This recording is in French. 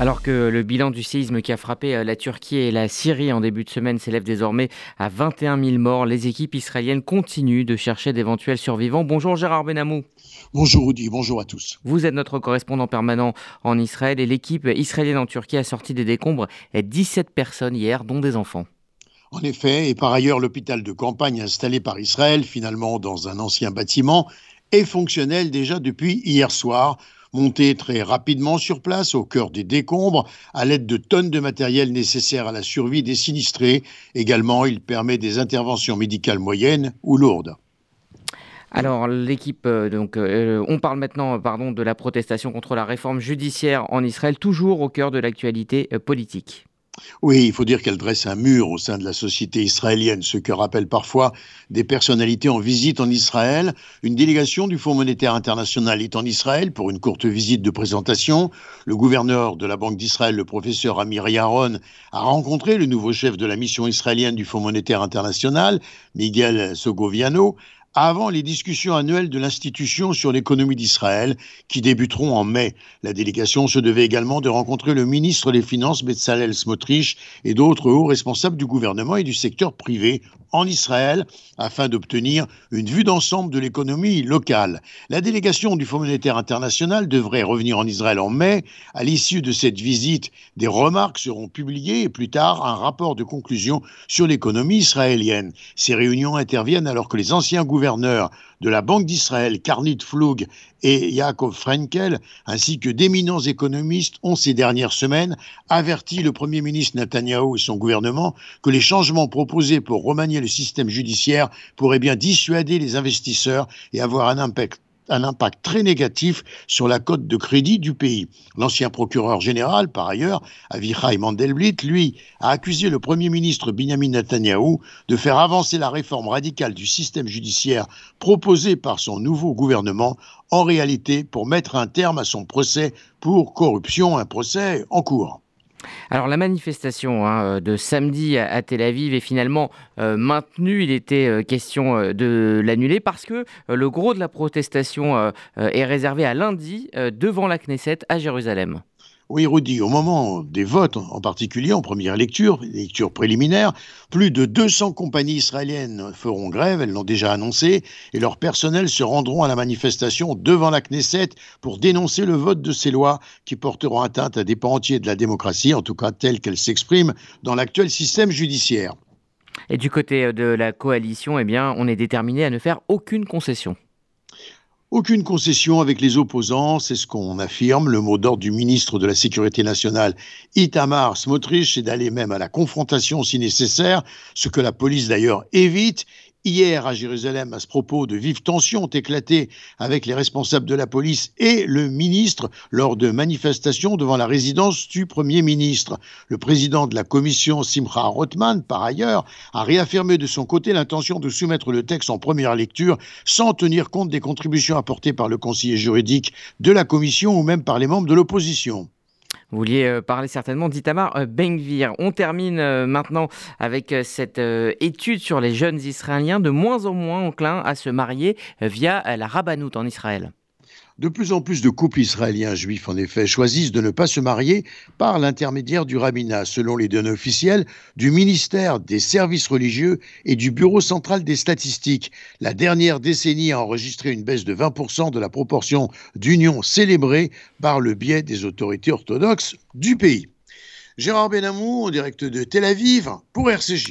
Alors que le bilan du séisme qui a frappé euh, la Turquie et la Syrie en début de semaine s'élève désormais à 21 000 morts, les équipes israéliennes continuent de chercher d'éventuels survivants. Bonjour Gérard Benamou. Bonjour Rudy, bonjour à tous. Vous êtes notre correspondant permanent en Israël et l'équipe israélienne en Turquie a sorti des décombres 17 personnes hier, dont des enfants. En effet, et par ailleurs, l'hôpital de campagne installé par Israël, finalement dans un ancien bâtiment, est fonctionnel déjà depuis hier soir monté très rapidement sur place au cœur des décombres à l'aide de tonnes de matériel nécessaire à la survie des sinistrés. Également, il permet des interventions médicales moyennes ou lourdes. Alors l'équipe, euh, donc euh, on parle maintenant, pardon, de la protestation contre la réforme judiciaire en Israël, toujours au cœur de l'actualité euh, politique. Oui, il faut dire qu'elle dresse un mur au sein de la société israélienne, ce que rappellent parfois des personnalités en visite en Israël. Une délégation du Fonds monétaire international est en Israël pour une courte visite de présentation. Le gouverneur de la Banque d'Israël, le professeur Amir Yaron, a rencontré le nouveau chef de la mission israélienne du Fonds monétaire international, Miguel Sogoviano, avant les discussions annuelles de l'institution sur l'économie d'Israël qui débuteront en mai. La délégation se devait également de rencontrer le ministre des Finances Betzalel Smotrich et d'autres hauts responsables du gouvernement et du secteur privé en Israël afin d'obtenir une vue d'ensemble de l'économie locale. La délégation du Fonds monétaire international devrait revenir en Israël en mai. À l'issue de cette visite, des remarques seront publiées et plus tard un rapport de conclusion sur l'économie israélienne. Ces réunions interviennent alors que les anciens gouverneurs de la Banque d'Israël, Karnit Flug et Yaakov Frenkel, ainsi que d'éminents économistes, ont ces dernières semaines averti le Premier ministre Netanyahou et son gouvernement que les changements proposés pour remanier le système judiciaire pourraient bien dissuader les investisseurs et avoir un impact un impact très négatif sur la cote de crédit du pays. L'ancien procureur général, par ailleurs, Avichai Mandelblit, lui, a accusé le Premier ministre Benjamin Netanyahu de faire avancer la réforme radicale du système judiciaire proposée par son nouveau gouvernement, en réalité pour mettre un terme à son procès pour corruption, un procès en cours. Alors la manifestation hein, euh, de samedi à, Tel Aviv est finalement euh, maintenue. Il était euh, question de l'annuler parce que le gros de la protestation est réservé à lundi devant la Knesset à Jérusalem. Oui, Rudy, au moment des votes, en particulier en première lecture, lecture préliminaire, plus de 200 compagnies israéliennes feront grève, elles l'ont déjà annoncé, et leurs personnels se rendront à la manifestation devant la Knesset pour dénoncer le vote de ces lois qui porteront atteinte à des pans entiers de la démocratie, en tout cas telle qu'elle s'exprime dans l'actuel système judiciaire. Et du côté de la coalition, eh bien, on est déterminé à ne faire aucune concession. Aucune concession avec les opposants, c'est ce qu'on affirme. Le mot d'ordre du ministre de la Sécurité nationale, Itamar Smotrich, c'est d'aller même à la confrontation si nécessaire, ce que la police d'ailleurs évite. Hier, à Jérusalem, à ce propos, de vives tensions ont éclaté avec les responsables de la police et le ministre lors de manifestations devant la résidence du Premier ministre. Le président de la commission, Simcha Rothman, par ailleurs, a réaffirmé de son côté l'intention de soumettre le texte en première lecture sans tenir compte des contributions apportées par le conseiller juridique de la commission ou même par les membres de l'opposition. Vous vouliez euh, parler certainement d'Itamar euh, Bengvir. On termine euh, maintenant avec cette étude sur les jeunes Israéliens de moins en moins enclins à se marier via la rabbanoute en Israël. De plus en plus de couples israéliens juifs, en effet, choisissent de ne pas se marier par l'intermédiaire du rabbinat, selon les données officielles du ministère des services religieux et du Bureau central des statistiques. La dernière décennie a enregistré une baisse de 20% de la proportion d'unions célébrées par le biais des autorités orthodoxes du pays. Gérard Benamou, en direct de Tel Aviv, pour RCJ.